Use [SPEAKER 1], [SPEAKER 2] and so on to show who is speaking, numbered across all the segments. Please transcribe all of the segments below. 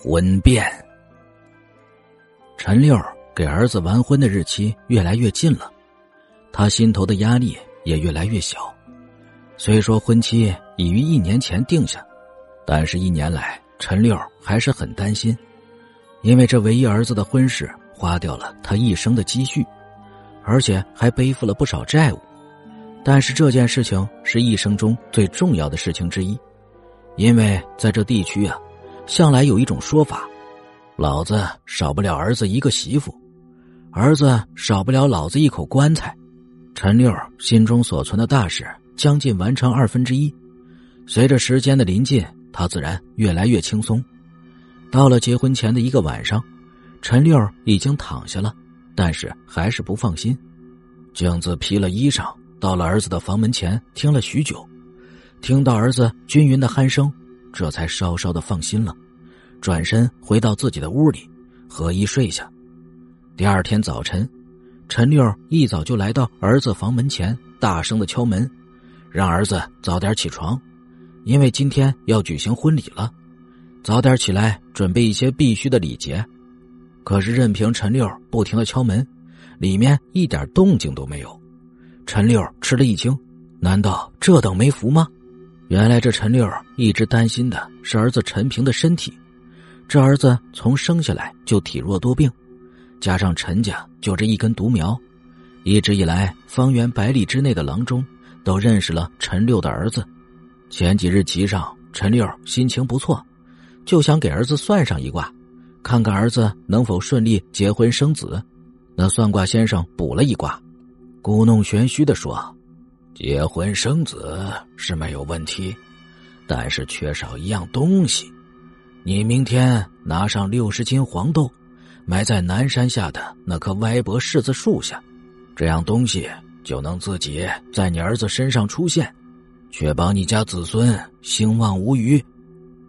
[SPEAKER 1] 婚变。陈六给儿子完婚的日期越来越近了，他心头的压力也越来越小。虽说婚期已于一年前定下，但是一年来陈六还是很担心，因为这唯一儿子的婚事花掉了他一生的积蓄，而且还背负了不少债务。但是这件事情是一生中最重要的事情之一，因为在这地区啊。向来有一种说法，老子少不了儿子一个媳妇，儿子少不了老子一口棺材。陈六心中所存的大事将近完成二分之一，随着时间的临近，他自然越来越轻松。到了结婚前的一个晚上，陈六已经躺下了，但是还是不放心。镜子披了衣裳，到了儿子的房门前，听了许久，听到儿子均匀的鼾声。这才稍稍的放心了，转身回到自己的屋里，合衣睡下。第二天早晨，陈六一早就来到儿子房门前，大声的敲门，让儿子早点起床，因为今天要举行婚礼了，早点起来准备一些必须的礼节。可是任凭陈六不停的敲门，里面一点动静都没有。陈六吃了一惊，难道这等没福吗？原来这陈六一直担心的是儿子陈平的身体，这儿子从生下来就体弱多病，加上陈家就这一根独苗，一直以来方圆百里之内的郎中都认识了陈六的儿子。前几日集上，陈六心情不错，就想给儿子算上一卦，看看儿子能否顺利结婚生子。那算卦先生卜了一卦，故弄玄虚的说。结婚生子是没有问题，但是缺少一样东西。你明天拿上六十斤黄豆，埋在南山下的那棵歪脖柿子树下，这样东西就能自己在你儿子身上出现，确保你家子孙兴旺无虞。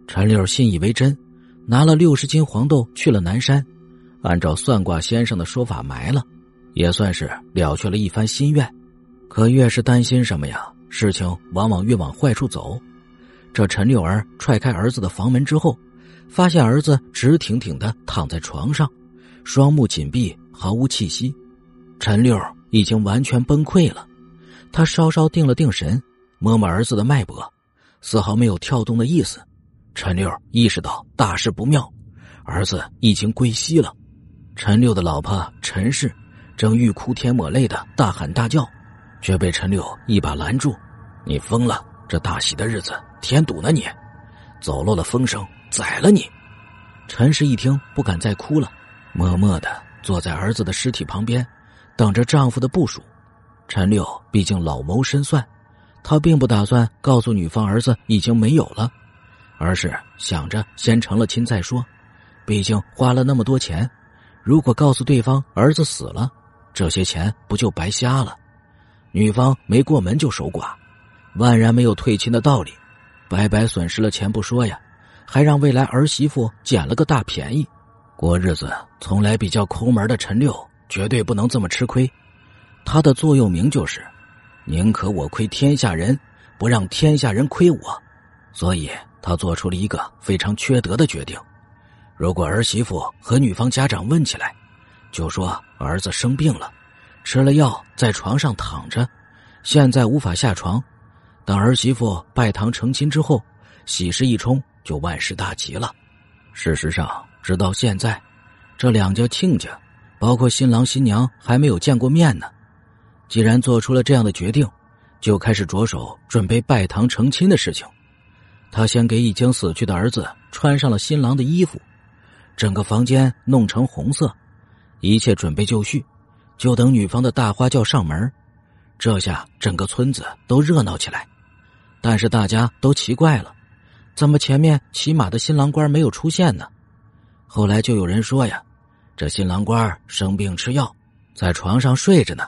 [SPEAKER 1] 陈六信以为真，拿了六十斤黄豆去了南山，按照算卦先生的说法埋了，也算是了却了一番心愿。可越是担心什么呀，事情往往越往坏处走。这陈六儿踹开儿子的房门之后，发现儿子直挺挺的躺在床上，双目紧闭，毫无气息。陈六已经完全崩溃了。他稍稍定了定神，摸摸儿子的脉搏，丝毫没有跳动的意思。陈六意识到大事不妙，儿子已经归西了。陈六的老婆陈氏正欲哭天抹泪的大喊大叫。却被陈六一把拦住：“你疯了！这大喜的日子，添堵呢！你走漏了风声，宰了你！”陈氏一听，不敢再哭了，默默的坐在儿子的尸体旁边，等着丈夫的部署。陈六毕竟老谋深算，他并不打算告诉女方儿子已经没有了，而是想着先成了亲再说。毕竟花了那么多钱，如果告诉对方儿子死了，这些钱不就白瞎了？女方没过门就守寡，万然没有退亲的道理，白白损失了钱不说呀，还让未来儿媳妇捡了个大便宜。过日子从来比较抠门的陈六绝对不能这么吃亏，他的座右铭就是“宁可我亏天下人，不让天下人亏我”，所以他做出了一个非常缺德的决定。如果儿媳妇和女方家长问起来，就说儿子生病了。吃了药，在床上躺着，现在无法下床。等儿媳妇拜堂成亲之后，喜事一冲，就万事大吉了。事实上，直到现在，这两家亲家，包括新郎新娘，还没有见过面呢。既然做出了这样的决定，就开始着手准备拜堂成亲的事情。他先给已经死去的儿子穿上了新郎的衣服，整个房间弄成红色，一切准备就绪。就等女方的大花轿上门，这下整个村子都热闹起来。但是大家都奇怪了，怎么前面骑马的新郎官没有出现呢？后来就有人说呀，这新郎官生病吃药，在床上睡着呢，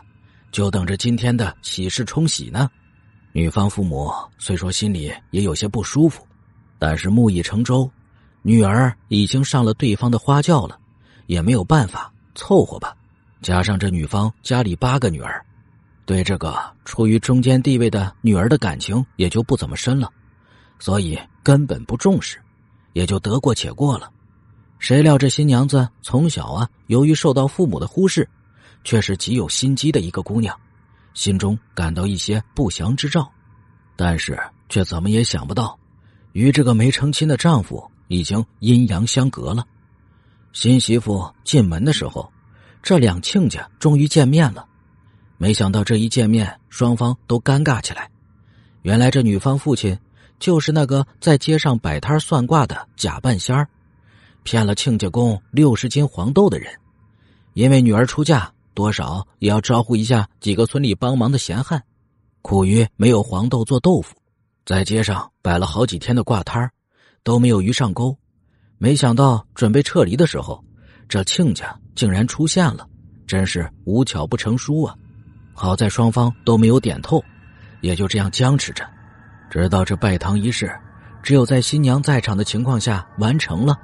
[SPEAKER 1] 就等着今天的喜事冲喜呢。女方父母虽说心里也有些不舒服，但是木已成舟，女儿已经上了对方的花轿了，也没有办法凑合吧。加上这女方家里八个女儿，对这个处于中间地位的女儿的感情也就不怎么深了，所以根本不重视，也就得过且过了。谁料这新娘子从小啊，由于受到父母的忽视，却是极有心机的一个姑娘，心中感到一些不祥之兆，但是却怎么也想不到，与这个没成亲的丈夫已经阴阳相隔了。新媳妇进门的时候，这两亲家终于见面了。没想到这一见面，双方都尴尬起来。原来这女方父亲就是那个在街上摆摊算卦的假半仙儿。骗了亲家公六十斤黄豆的人，因为女儿出嫁，多少也要招呼一下几个村里帮忙的闲汉。苦于没有黄豆做豆腐，在街上摆了好几天的挂摊都没有鱼上钩。没想到准备撤离的时候，这亲家竟然出现了，真是无巧不成书啊！好在双方都没有点透，也就这样僵持着，直到这拜堂仪式，只有在新娘在场的情况下完成了。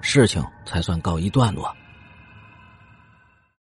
[SPEAKER 1] 事情才算告一段落。